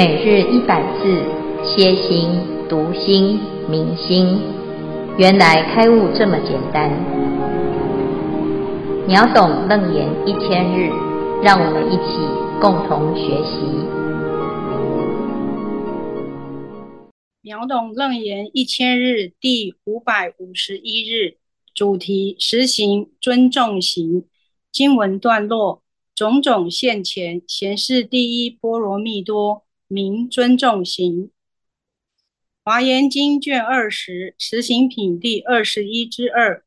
每日一百字，歇心、读心、明心，原来开悟这么简单。秒懂楞严一千日，让我们一起共同学习。秒懂楞严一千日第五百五十一日，主题：实行尊重行。经文段落：种种现前，贤士第一波罗蜜多。名尊重行，《华严经》卷二十，实行品第二十一之二。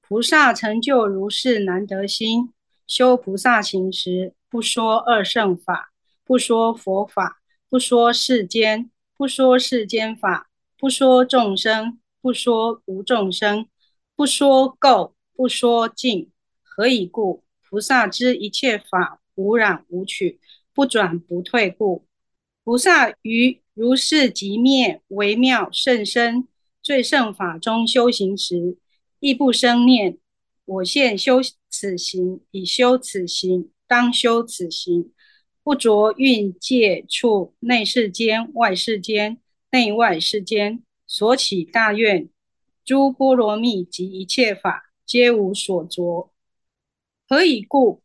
菩萨成就如是难得心，修菩萨行时，不说二圣法，不说佛法，不说世间，不说世间法，不说众生，不说无众生，不说垢，不说净。何以故？菩萨知一切法无染无取，不转不退故。菩萨于如是寂灭微妙甚深最胜法中修行时，亦不生念：我现修此行，已修此行，当修此行。不着蕴界处内世间、外世间、内外世间，所起大愿，诸波罗蜜及一切法，皆无所着。何以故？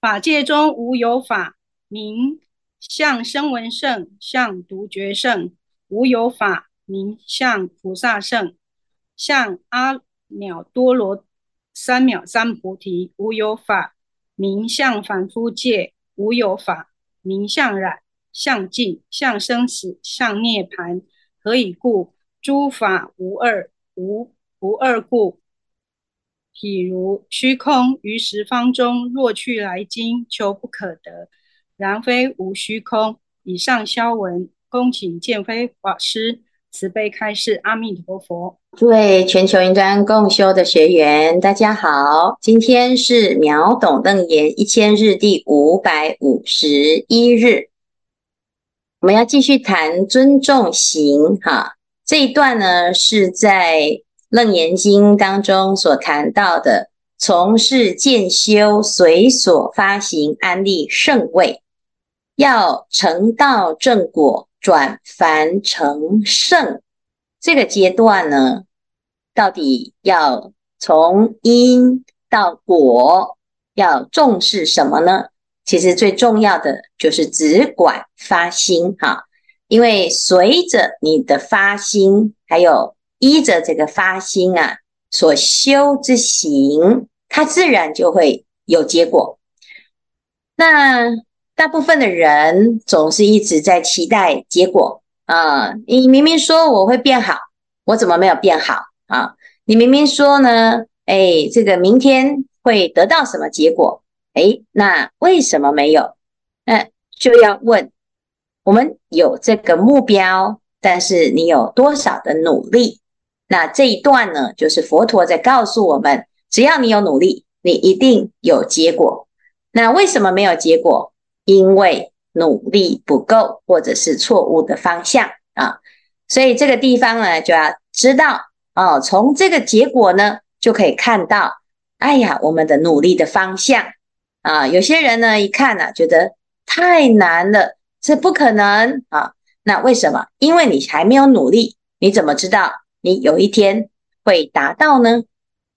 法界中无有法名。相声闻圣，相独觉圣，无有法名相菩萨圣，相阿耨多罗三藐三菩提，无有法名相凡夫界，无有法名相染，相尽，相生死，相涅槃。何以故？诸法无二，无不二故。譬如虚空于十方中，若去来经，求不可得。然非无虚空。以上消文，恭请见辉法师慈悲开示。阿弥陀佛。诸位全球云端共修的学员，大家好。今天是秒懂楞严一千日第五百五十一日，我们要继续谈尊重行。哈，这一段呢是在楞严经当中所谈到的，从事建修，随所发行，安立圣位。要成道正果，转凡成圣，这个阶段呢，到底要从因到果，要重视什么呢？其实最重要的就是只管发心哈，因为随着你的发心，还有依着这个发心啊，所修之行，它自然就会有结果。那。大部分的人总是一直在期待结果啊！你明明说我会变好，我怎么没有变好啊？你明明说呢，哎，这个明天会得到什么结果？哎，那为什么没有？那就要问，我们有这个目标，但是你有多少的努力？那这一段呢，就是佛陀在告诉我们，只要你有努力，你一定有结果。那为什么没有结果？因为努力不够，或者是错误的方向啊，所以这个地方呢，就要知道哦，从这个结果呢，就可以看到，哎呀，我们的努力的方向啊。有些人呢，一看呢、啊，觉得太难了，这不可能啊。那为什么？因为你还没有努力，你怎么知道你有一天会达到呢？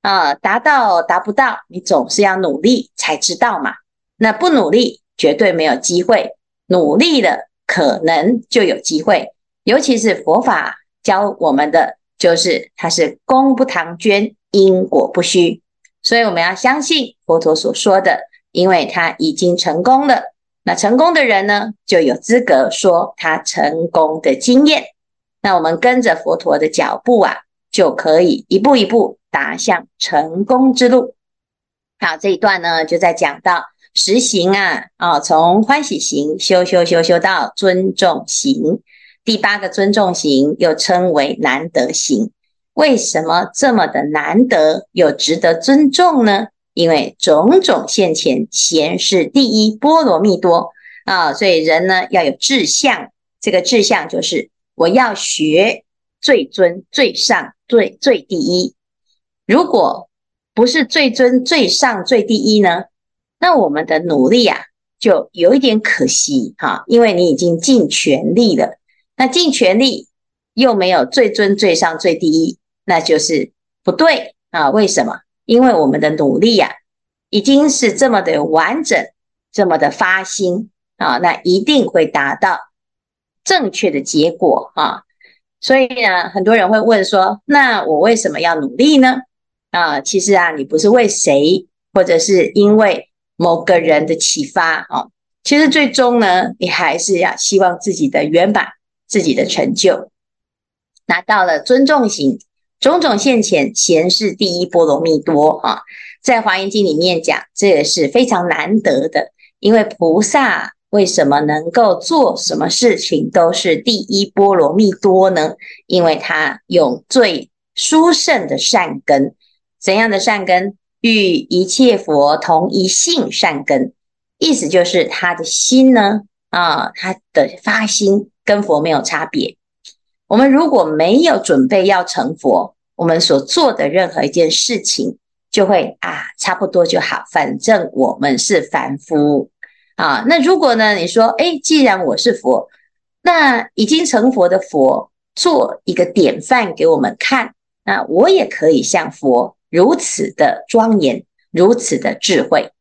啊，达到达不到，你总是要努力才知道嘛。那不努力。绝对没有机会，努力了可能就有机会。尤其是佛法教我们的，就是它是功不唐捐，因果不虚。所以我们要相信佛陀所说的，因为他已经成功了。那成功的人呢，就有资格说他成功的经验。那我们跟着佛陀的脚步啊，就可以一步一步达向成功之路。好，这一段呢，就在讲到。实行啊，啊、从欢喜行修修修修到尊重行，第八个尊重行又称为难得行。为什么这么的难得又值得尊重呢？因为种种现前，贤是第一波罗蜜多啊、所以人呢要有志向，这个志向就是我要学最尊最上最最第一。如果不是最尊最上最第一呢？那我们的努力啊，就有一点可惜哈，因为你已经尽全力了，那尽全力又没有最尊最上最第一，那就是不对啊。为什么？因为我们的努力呀，已经是这么的完整，这么的发心啊，那一定会达到正确的结果啊。所以呢，很多人会问说，那我为什么要努力呢？啊，其实啊，你不是为谁，或者是因为某个人的启发啊，其实最终呢，你还是要希望自己的圆满，自己的成就，拿到了尊重型，种种现前，贤士第一波罗蜜多啊，在华严经里面讲，这也是非常难得的，因为菩萨为什么能够做什么事情都是第一波罗蜜多呢？因为他用最殊胜的善根。怎样的善根？与一切佛同一性善根，意思就是他的心呢，啊，他的发心跟佛没有差别。我们如果没有准备要成佛，我们所做的任何一件事情就会啊，差不多就好，反正我们是凡夫啊。那如果呢，你说，诶，既然我是佛，那已经成佛的佛做一个典范给我们看，那我也可以像佛。如此的庄严，如此的智慧，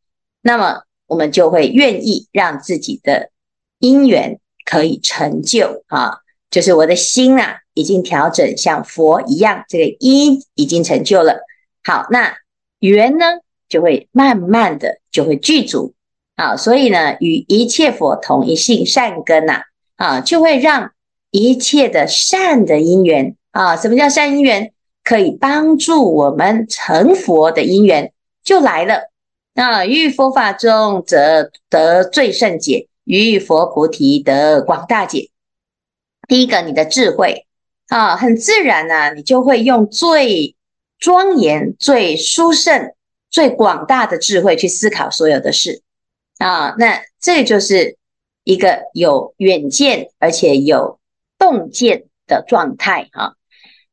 那么我们就会愿意让自己的因缘可以成就啊，就是我的心啊，已经调整像佛一样，这个因已经成就了。好，那缘呢，就会慢慢的就会具足啊，所以呢，与一切佛同一性善根呐，啊，就会让一切的善的因缘啊，什么叫善因缘？可以帮助我们成佛的因缘就来了。那遇佛法中则得最胜解，遇佛菩提得广大解。第一个，你的智慧啊，很自然呐、啊，你就会用最庄严、最殊胜、最广大的智慧去思考所有的事啊。那这就是一个有远见而且有洞见的状态啊。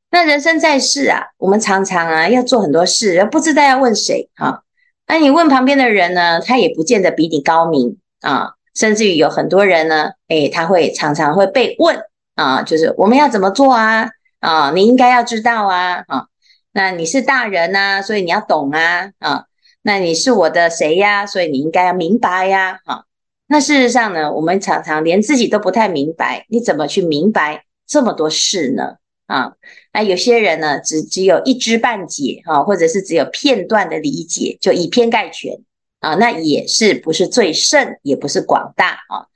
那人生在世啊，我们常常啊要做很多事，不知道要问谁啊。那你问旁边的人呢，他也不见得比你高明啊。甚至于有很多人呢，诶，他会常常会被问啊，就是我们要怎么做啊？啊，你应该要知道啊。啊，那你是大人呐，所以你要懂啊。啊，那你是我的谁呀？所以你应该要明白呀。啊，那事实上呢，我们常常连自己都不太明白，你怎么去明白这么多事呢？啊，那有些人呢，只只有一知半解啊，或者是只有片段的理解，就以偏概全啊，那也是不是最胜，也不是广大啊。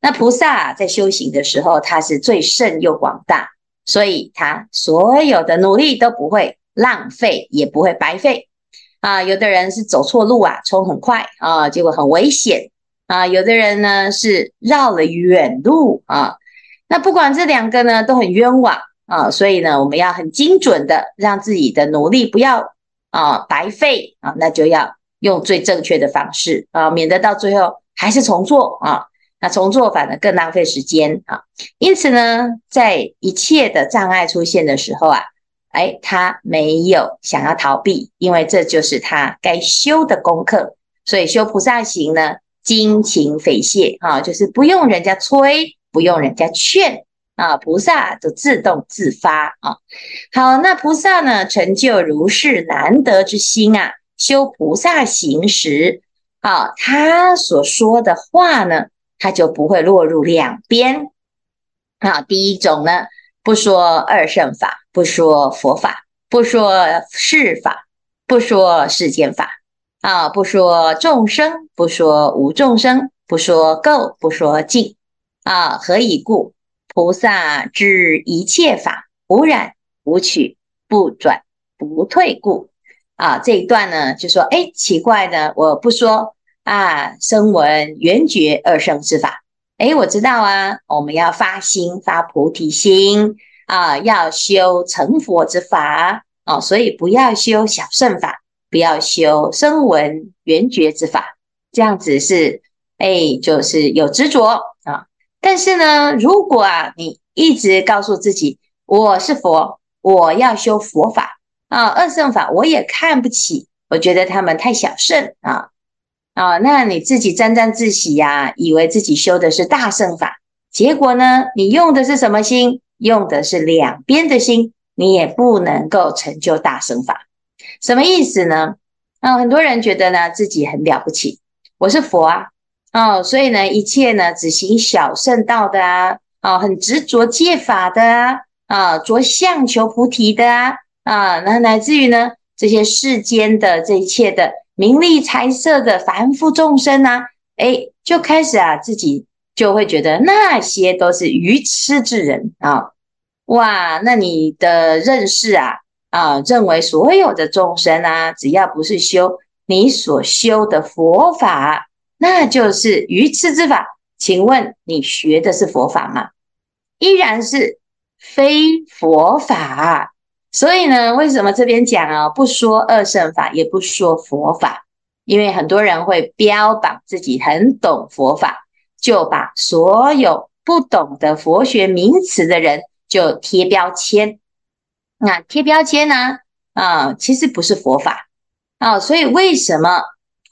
那菩萨，在修行的时候，他是最胜又广大，所以他所有的努力都不会浪费，也不会白费啊。有的人是走错路啊，冲很快啊，结果很危险啊。有的人呢是绕了远路啊，那不管这两个呢，都很冤枉。啊，所以呢，我们要很精准的让自己的努力不要啊白费啊，那就要用最正确的方式啊，免得到最后还是重做啊，那重做反而更浪费时间啊。因此呢，在一切的障碍出现的时候啊，哎，他没有想要逃避，因为这就是他该修的功课。所以修菩萨行呢，精勤匪懈啊，就是不用人家催，不用人家劝。啊，菩萨就自动自发啊。好，那菩萨呢，成就如是难得之心啊，修菩萨行时，啊，他所说的话呢，他就不会落入两边。啊，第一种呢，不说二乘法，不说佛法，不说世法，不说世间法，啊，不说众生，不说无众生，不说垢，不说净，啊，何以故？菩萨知一切法无染无取不转不退故啊，这一段呢就说，哎，奇怪的，我不说啊，声闻缘觉二圣之法，哎，我知道啊，我们要发心发菩提心啊，要修成佛之法啊，所以不要修小乘法，不要修声闻缘觉之法，这样子是哎，就是有执着。但是呢，如果啊，你一直告诉自己我是佛，我要修佛法啊，二圣法我也看不起，我觉得他们太小圣啊啊，那你自己沾沾自喜呀，以为自己修的是大圣法，结果呢，你用的是什么心？用的是两边的心，你也不能够成就大圣法。什么意思呢？啊，很多人觉得呢自己很了不起，我是佛啊，哦，所以呢，一切呢只行小圣道的啊，啊，很执着戒法的啊，啊，着相求菩提的啊，啊，那乃至于呢，这些世间的这一切的名利财色的凡夫众生啊，诶，就开始啊，自己就会觉得那些都是愚痴之人啊，哇，那你的认识啊。啊，认为所有的众生啊，只要不是修你所修的佛法，那就是愚痴之法。请问你学的是佛法吗？依然是非佛法。所以呢，为什么这边讲啊，不说二圣法，也不说佛法？因为很多人会标榜自己很懂佛法，就把所有不懂得佛学名词的人就贴标签。那贴标签呢？啊，其实不是佛法啊，所以为什么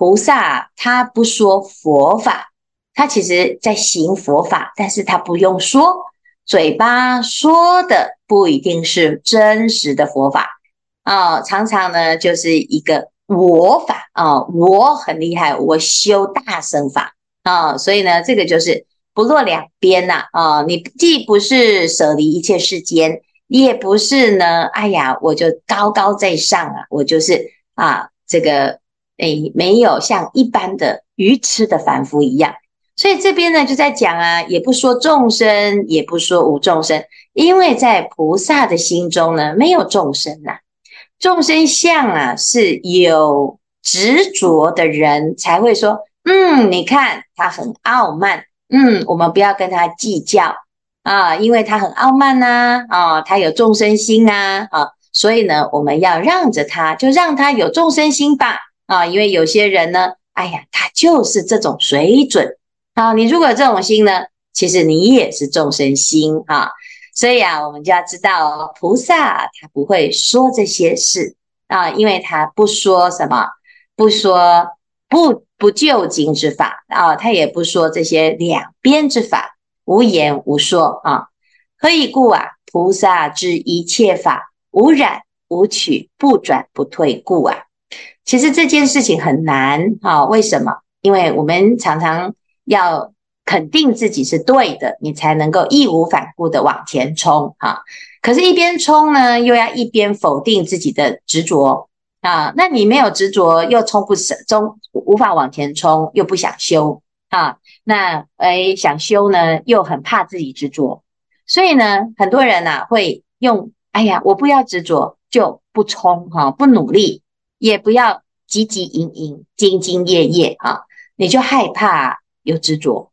菩萨他不说佛法？他其实在行佛法，但是他不用说，嘴巴说的不一定是真实的佛法啊，常常呢就是一个我法啊，我很厉害，我修大乘法啊，所以呢，这个就是不落两边呐啊，你既不是舍离一切世间。也不是呢，哎呀，我就高高在上啊，我就是啊，这个诶、哎，没有像一般的愚痴的凡夫一样，所以这边呢就在讲啊，也不说众生，也不说无众生，因为在菩萨的心中呢，没有众生呐、众生相啊是有执着的人才会说，嗯，你看他很傲慢，嗯，我们不要跟他计较。啊，因为他很傲慢呐、啊，他有众生心啊，啊，所以呢，我们要让着他，就让他有众生心吧，啊，因为有些人呢，哎呀，他就是这种水准，啊，你如果这种心呢，其实你也是众生心啊，所以啊，我们就要知道、菩萨他不会说这些事啊，因为他不说什么，不说不不究竟之法啊，他也不说这些两边之法。无言无说啊，何以故啊？菩萨知一切法无染无取，不转不退故啊。其实这件事情很难啊，为什么？因为我们常常要肯定自己是对的，你才能够义无反顾的往前冲啊。可是，一边冲呢，又要一边否定自己的执着啊。那你没有执着，又冲不成，中无法往前冲，又不想修啊。那诶，想修呢，又很怕自己执着，所以呢，很多人呐、啊、会用，哎呀，我不要执着，就不冲哈，不努力，也不要汲汲营营、兢兢业业啊，你就害怕有执着。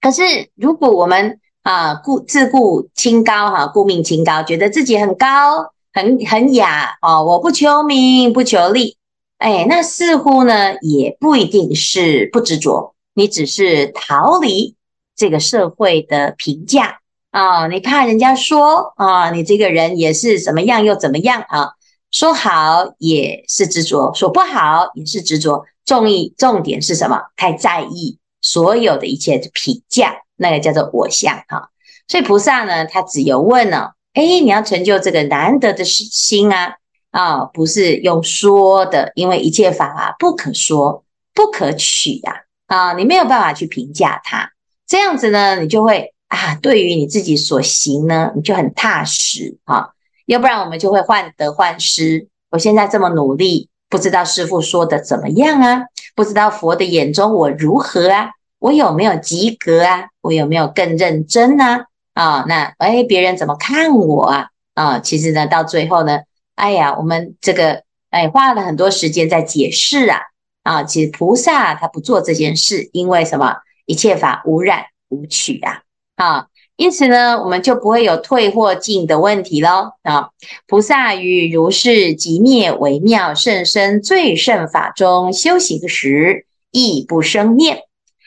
可是如果我们啊固自顾清高哈，顾命清高，觉得自己很高、很很雅哦，我不求名，不求利，哎，那似乎呢也不一定是不执着。你只是逃离这个社会的评价啊，你怕人家说啊，你这个人也是怎么样又怎么样啊？说好也是执着，说不好也是执着。重意重点是什么？太在意所有的一切的评价，那个叫做我相哈。所以菩萨呢，他只有问呢，哎，你要成就这个难得的心啊啊，不是用说的，因为一切法啊不可说不可取呀。啊，你没有办法去评价它，这样子呢，你就会啊，对于你自己所行呢，你就很踏实啊。要不然我们就会患得患失。我现在这么努力，不知道师父说的怎么样啊？不知道佛的眼中我如何啊？我有没有及格啊？我有没有更认真啊？啊，那哎，别人怎么看我啊？啊，其实呢，到最后呢，哎呀，我们这个哎花了很多时间在解释啊。啊，其实菩萨他不做这件事，因为什么？一切法无染无取啊！啊，因此呢，我们就不会有退或进的问题喽。啊，菩萨于如是寂灭微妙甚深最胜法中修行时，亦不生念：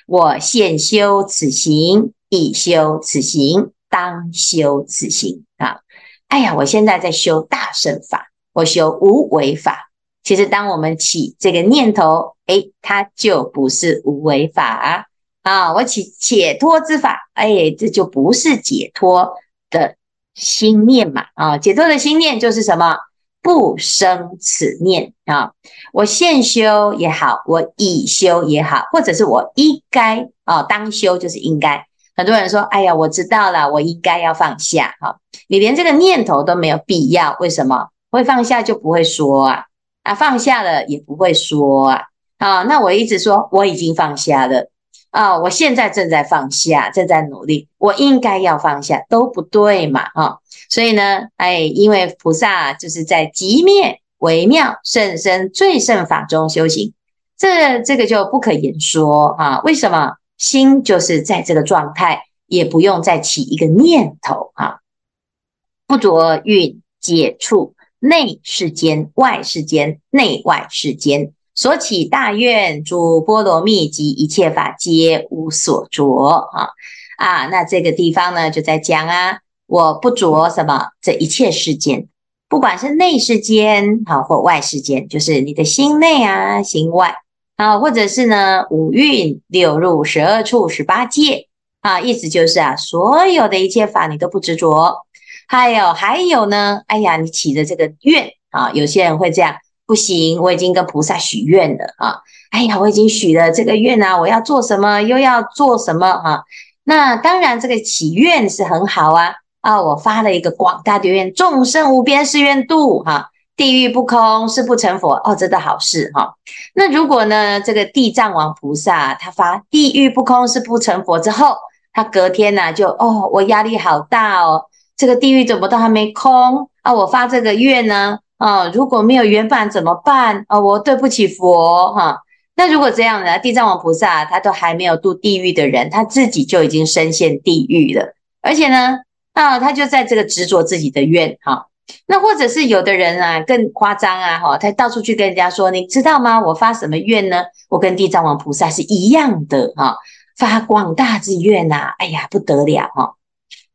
我现修此行，亦修此行，当修此行啊！哎呀，我现在在修大乘法，我修无为法。其实当我们起这个念头，哎，它就不是无为法啊。啊我起解脱之法，哎，这就不是解脱的心念嘛。啊，解脱的心念就是什么？不生此念啊。我现修也好，我已修也好，或者是我应该啊，当修就是应该。很多人说，哎呀，我知道了，我应该要放下。哈，你连这个念头都没有必要，为什么？会放下就不会说啊。啊，放下了也不会说啊，啊，那我一直说我已经放下了啊，我现在正在放下，正在努力，我应该要放下都不对嘛，啊，所以呢，哎，因为菩萨就是在极灭微妙甚深最胜法中修行，这这个就不可言说啊，为什么？心就是在这个状态，也不用再起一个念头啊，不着蕴解处。内世间、外世间、内外世间，所起大愿，诸波罗蜜及一切法皆无所着啊啊！那这个地方呢，就在讲啊，我不着什么这一切世间，不管是内世间好或外世间，就是你的心内啊、心外啊，或者是呢五蕴、六入、十二处、十八界啊，意思就是啊，所有的一切法你都不执着。还有还有呢，哎呀，你起的这个愿啊，有些人会这样，不行，我已经跟菩萨许愿了啊，哎呀，我已经许了这个愿啊，我要做什么又要做什么、啊，那当然这个祈愿是很好啊啊，我发了一个广大的愿，众生无边誓愿度哈、地狱不空誓不成佛哦，这的好事哈、那如果呢，这个地藏王菩萨他发地狱不空誓不成佛之后，他隔天呢、就哦，我压力好大哦。这个地狱怎么都还没空啊？我发这个愿呢？啊，如果没有圆满怎么办？啊，我对不起佛哈、那如果这样呢？地藏王菩萨他都还没有度地狱的人，他自己就已经深陷地狱了。而且呢，啊，他就在这个执着自己的愿哈、那或者是有的人啊，更夸张啊，哈，他到处去跟人家说，你知道吗？我发什么愿呢？我跟地藏王菩萨是一样的哈、啊，发广大之愿呐，哎呀，不得了哈。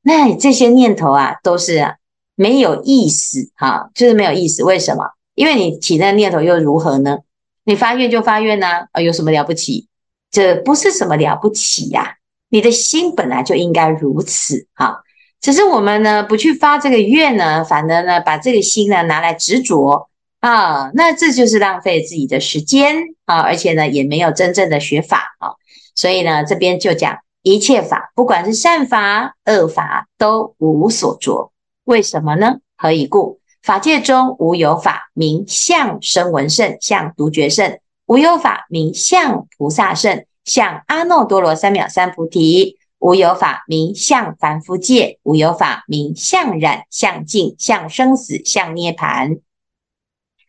那这些念头啊，都是没有意思哈，就是没有意思。为什么？因为你起那念头又如何呢？你发愿就发愿呐，啊，有什么了不起？这不是什么了不起呀，你的心本来就应该如此哈。只是我们呢不去发这个愿呢，反而呢把这个心呢拿来执着啊，那这就是浪费自己的时间啊，而且呢也没有真正的学法啊。所以呢这边就讲。一切法，不管是善法、恶法，都无所着。为什么呢？何以故？法界中无有法名相声闻圣、相独觉圣；无有法名相菩萨圣、相阿耨多罗三藐三菩提；无有法名相凡夫界；无有法名相染、相净、相生死、相涅槃。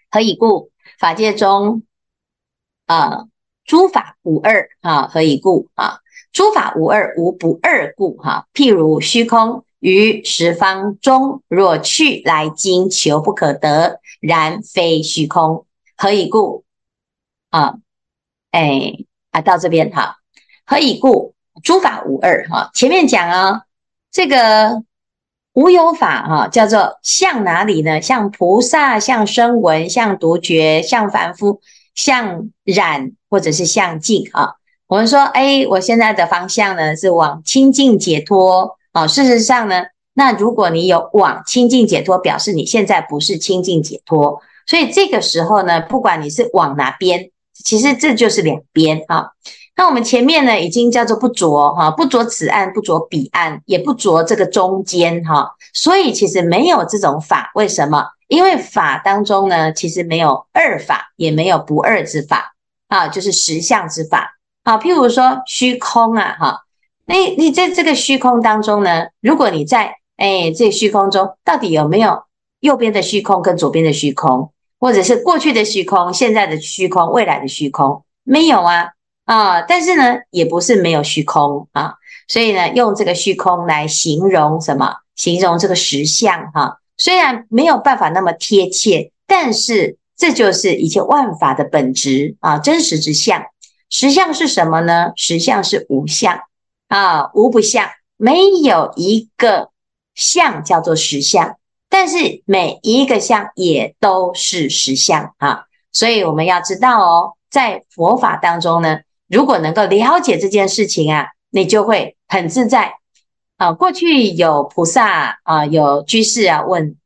何以故？法界中呃，诸法无二啊。何以故啊？诸法无二，无不二故。哈，譬如虚空于十方中，若去来经求不可得，然非虚空。何以故？啊，哎啊，到这边哈。何以故？诸法无二。哈，前面讲啊，这个无有法哈，叫做像哪里呢？像菩萨，像声闻，像独觉，像凡夫，像染，或者是像净啊。我们说，哎，我现在的方向呢是往清净解脱哦。事实上呢，那如果你有往清净解脱，表示你现在不是清净解脱。所以这个时候呢，不管你是往哪边，其实这就是两边啊。那我们前面呢，已经叫做不着哈，不着此岸，不着彼岸，也不着这个中间哈。所以其实没有这种法，为什么？因为法当中呢，其实没有二法，也没有不二之法啊，就是实相之法。好，譬如说虚空啊，哈，你你在这个虚空当中呢，如果你在哎这虚空中，到底有没有右边的虚空跟左边的虚空，或者是过去的虚空、现在的虚空、未来的虚空？没有啊，啊，但是呢，也不是没有虚空啊，所以呢，用这个虚空来形容什么？形容这个实相哈，虽然没有办法那么贴切，但是这就是一切万法的本质啊，真实之相。实相是什么呢？实相是无相啊，无不相，没有一个相叫做实相，但是每一个相也都是实相啊。所以我们要知道哦，在佛法当中呢，如果能够了解这件事情啊，你就会很自在啊。过去有菩萨啊，有居士啊问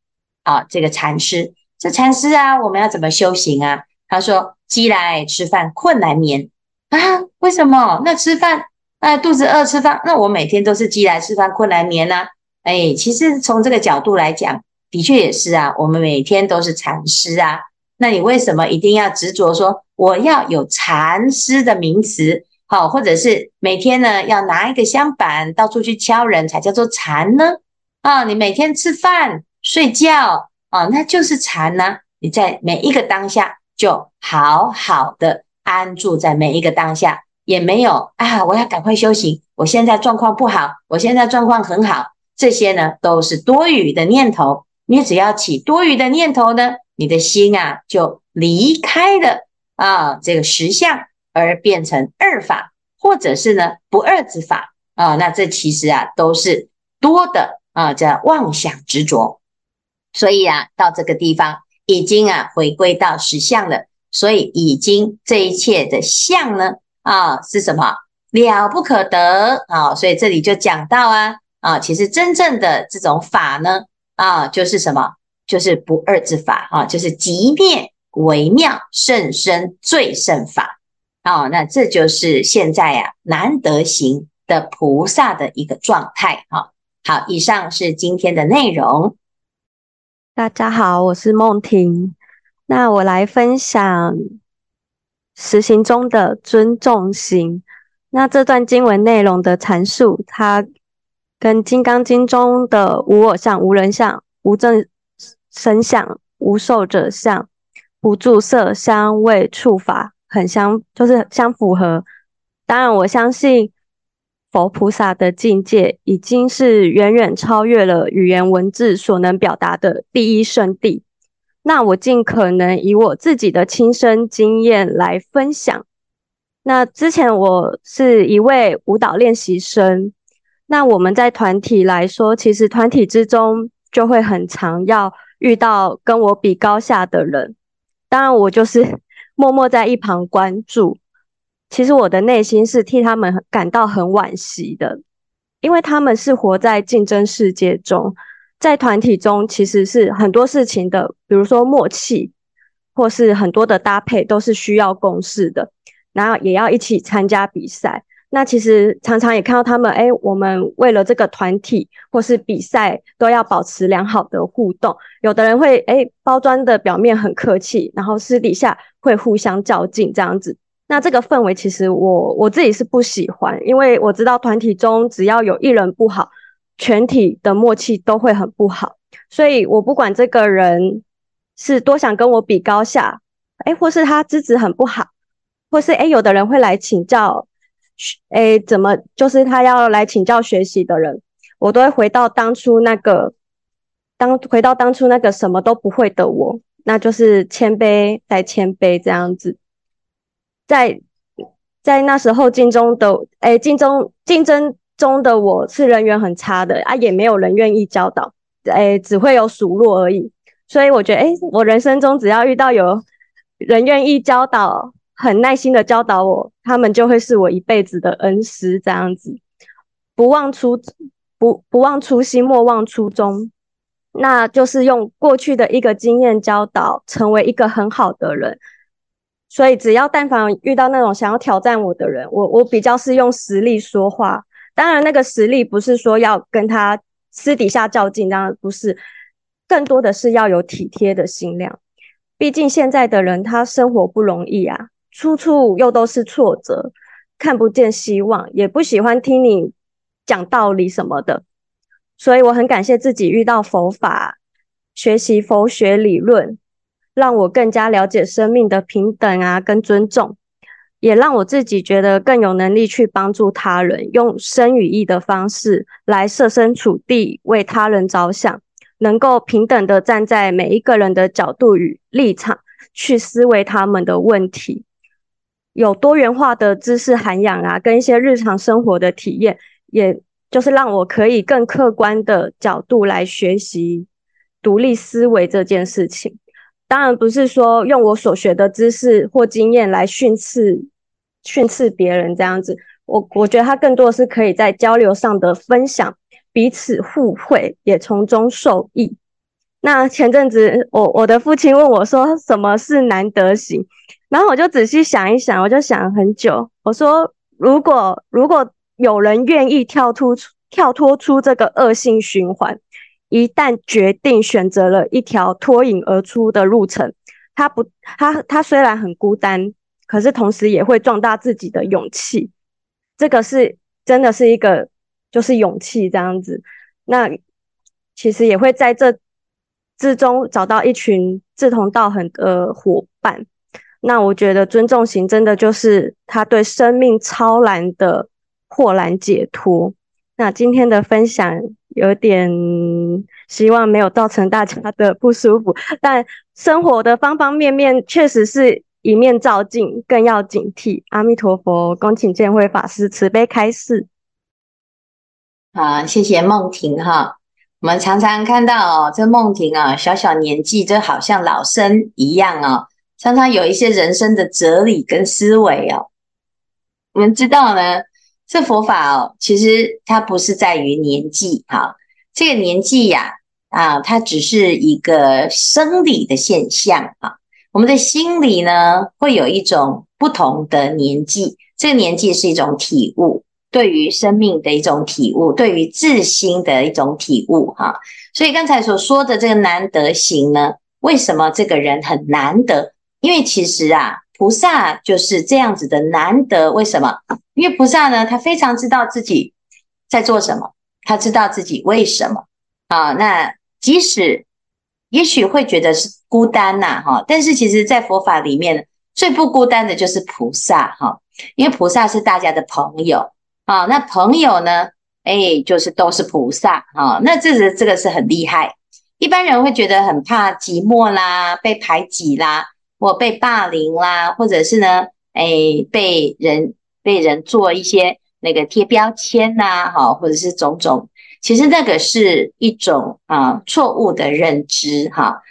啊这个禅师，这禅师啊，我们要怎么修行啊？他说：饥来吃饭，困来眠啊。为什么？那吃饭哎，肚子饿吃饭，那我每天都是饥来吃饭，困来眠呢、啊？哎，其实从这个角度来讲，的确也是啊。我们每天都是禅师啊，那你为什么一定要执着说我要有禅师的名词？好，或者是每天呢要拿一个香板到处去敲人才叫做禅呢？啊，你每天吃饭睡觉啊，那就是禅呢、你在每一个当下就好好的安住在每一个当下，也没有啊，我要赶快修行。我现在状况不好，我现在状况很好。这些呢都是多余的念头，你只要起多余的念头呢，你的心啊就离开了啊这个实相，而变成二法，或者是呢不二之法啊。那这其实啊都是多的啊叫妄想执着，所以啊到这个地方已经啊回归到实相了，所以已经这一切的相呢啊是什么了不可得啊？所以这里就讲到啊。啊，其实真正的这种法呢，啊，就是什么？就是不二之法啊，就是寂灭微妙甚深最胜法。啊，那这就是现在、啊、难得行的菩萨的一个状态。哈，好，以上是今天的内容。大家好，我是梦婷。那我来分享实行中的尊重行。那这段经文内容的阐述，它。跟《金刚经》中的无我相、无人相、无众生相、无寿者相、不住色、香味、触法很相，就是相符合。当然，我相信佛菩萨的境界已经是远远超越了语言文字所能表达的第一圣地。那我尽可能以我自己的亲身经验来分享。那之前我是一位舞蹈练习生。那我们在团体来说，其实团体之中就会很常要遇到跟我比高下的人。当然，我就是 默默在一旁关注。其实我的内心是替他们感到很惋惜的，因为他们是活在竞争世界中，在团体中其实是很多事情的，比如说默契，或是很多的搭配都是需要共识的，然后也要一起参加比赛。那其实常常也看到他们，哎，我们为了这个团体或是比赛，都要保持良好的互动。有的人会，哎，包装的表面很客气，然后私底下会互相较劲这样子。那这个氛围其实我我自己是不喜欢，因为我知道团体中只要有一人不好，全体的默契都会很不好。所以我不管这个人是多想跟我比高下，哎，或是他资质很不好，或是哎，有的人会来请教。诶，怎么就是他要来请教学习的人，我都会回到当初那个，当回到当初那个什么都不会的我，那就是谦卑再谦卑这样子。在在那时候竞争的，诶，竞争竞争中的我是人缘很差的啊，也没有人愿意教导，诶，只会有数落而已。所以我觉得，诶，我人生中只要遇到有人愿意教导。很耐心的教导我，他们就会是我一辈子的恩师，这样子，不忘初不不忘初心，莫忘初衷，那就是用过去的一个经验教导，成为一个很好的人。所以，只要但凡遇到那种想要挑战我的人，我我比较是用实力说话。当然，那个实力不是说要跟他私底下较劲，当然不是，更多的是要有体贴的心量。毕竟现在的人他生活不容易啊。处处又都是挫折，看不见希望，也不喜欢听你讲道理什么的。所以我很感谢自己遇到佛法，学习佛学理论，让我更加了解生命的平等啊，跟尊重，也让我自己觉得更有能力去帮助他人，用身与意的方式来设身处地为他人着想，能够平等的站在每一个人的角度与立场去思维他们的问题。有多元化的知识涵养啊，跟一些日常生活的体验，也就是让我可以更客观的角度来学习独立思维这件事情。当然不是说用我所学的知识或经验来训斥训斥别人这样子。我我觉得他更多的是可以在交流上的分享，彼此互惠，也从中受益。那前阵子我我的父亲问我说什么是难得行，然后我就仔细想一想，我就想很久。我说如果如果有人愿意跳脱出跳脱出这个恶性循环，一旦决定选择了一条脱颖而出的路程，他不他他虽然很孤单，可是同时也会壮大自己的勇气。这个是真的是一个，就是勇气这样子。那其实也会在这之中找到一群志同道合的伙伴。那我觉得尊重型真的就是他对生命超然的豁然解脱。那今天的分享有点希望没有造成大家的不舒服，但生活的方方面面确实是。一面照镜，更要警惕。阿弥陀佛，恭请见辉法师慈悲开示。好，谢谢梦婷哈。我们常常看到哦，这梦婷啊，小小年纪就好像老生一样哦，常常有一些人生的哲理跟思维哦。我们知道呢，这佛法哦，其实它不是在于年纪哈，这个年纪呀啊，它只是一个生理的现象啊。我们的心理呢，会有一种不同的年纪，这个年纪是一种体悟，对于生命的一种体悟，对于自心的一种体悟，哈。所以刚才所说的这个难得行呢，为什么这个人很难得？因为其实啊，菩萨就是这样子的难得。为什么？因为菩萨呢，他非常知道自己在做什么，他知道自己为什么啊。那即使也许会觉得是。孤单呐，哈！但是其实，在佛法里面，最不孤单的就是菩萨，哈！因为菩萨是大家的朋友啊。那朋友呢，哎，就是都是菩萨啊。那这是这个是很厉害。一般人会觉得很怕寂寞啦，被排挤啦，或被霸凌啦，或者是呢，哎，被人被人做一些那个贴标签呐，哈，或者是种种。其实那个是一种啊错误的认知，哈。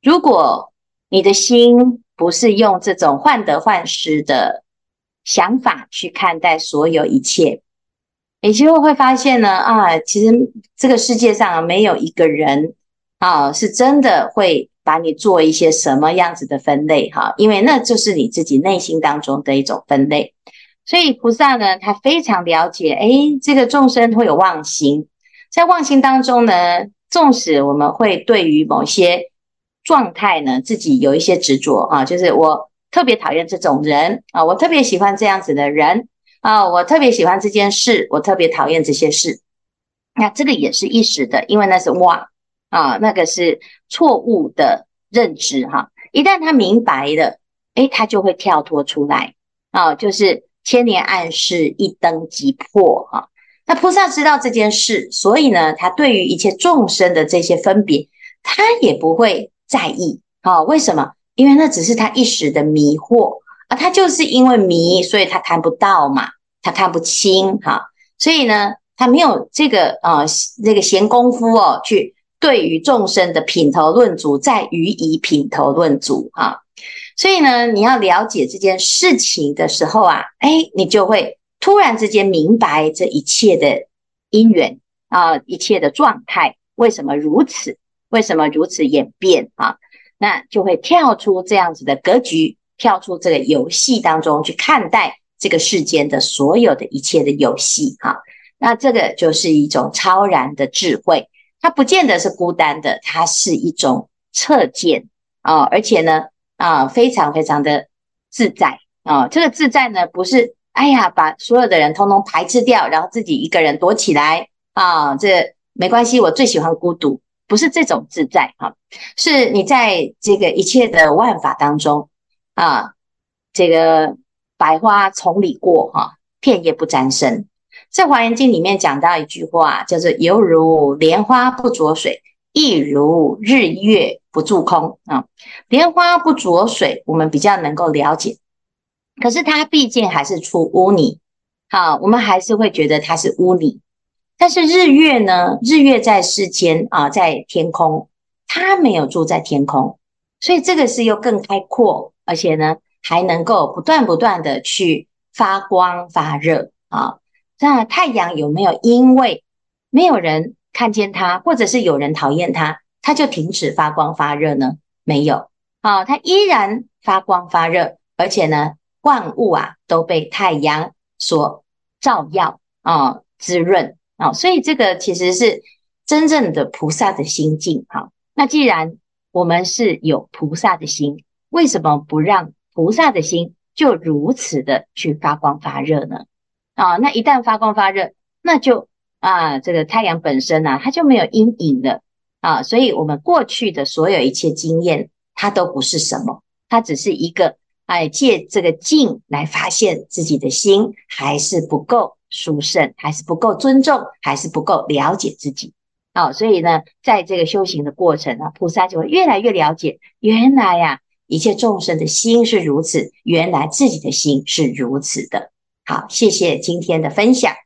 如果你的心不是用这种患得患失的想法去看待所有一切，你就会发现呢，啊，其实这个世界上没有一个人啊是真的会把你做一些什么样子的分类哈，因为那就是你自己内心当中的一种分类。所以菩萨呢，他非常了解，哎，这个众生会有妄心，在妄心当中呢，纵使我们会对于某些状态呢，自己有一些执着啊，就是我特别讨厌这种人啊，我特别喜欢这样子的人啊，我特别喜欢这件事，我特别讨厌这些事。那这个也是一时的，因为那是妄啊，那个是错误的认知哈。一旦他明白了，诶，他就会跳脱出来啊，就是千年暗示一灯即破哈。那菩萨知道这件事，所以呢，他对于一切众生的这些分别，他也不会。在意，啊，为什么？因为那只是他一时的迷惑啊，他就是因为迷，所以他看不到嘛，他看不清，哈，所以呢，他没有这个啊，这个闲工夫哦，去对于众生的品头论足，再予以品头论足，哈，所以呢，你要了解这件事情的时候啊，哎，你就会突然之间明白这一切的因缘啊，一切的状态为什么如此。为什么如此演变啊？那就会跳出这样子的格局，跳出这个游戏当中去看待这个世间的所有的一切的游戏哈。那这个就是一种超然的智慧，它不见得是孤单的，它是一种侧见啊，而且呢啊，非常非常的自在啊。这个自在呢，不是哎呀，把所有的人通通排斥掉，然后自己一个人躲起来啊，这没关系，我最喜欢孤独。不是这种自在哈，是你在这个一切的万法当中啊，这个百花丛里过哈，片叶不沾身。在《华严经》里面讲到一句话，叫做“犹如莲花不着水，亦如日月不住空”啊。莲花不着水，我们比较能够了解，可是它毕竟还是出污泥，好，我们还是会觉得它是污泥。但是日月呢？日月在世间啊，在天空，它没有住在天空，所以这个是又更开阔，而且呢还能够不断不断的去发光发热啊。那太阳有没有因为没有人看见它，或者是有人讨厌它，它就停止发光发热呢？没有啊，它依然发光发热，而且呢，万物啊都被太阳所照耀啊，滋润啊，所以这个其实是真正的菩萨的心境。哈，那既然我们是有菩萨的心，为什么不让菩萨的心就如此的去发光发热呢？啊，那一旦发光发热，那就啊，这个太阳本身呢、啊，它就没有阴影了啊。所以，我们过去的所有一切经验，它都不是什么，它只是一个哎，借这个镜来发现自己的心还是不够殊胜，还是不够尊重，还是不够了解自己。啊，所以呢，在这个修行的过程呢，菩萨就会越来越了解，原来呀、啊，一切众生的心是如此，原来自己的心是如此的。好，谢谢今天的分享。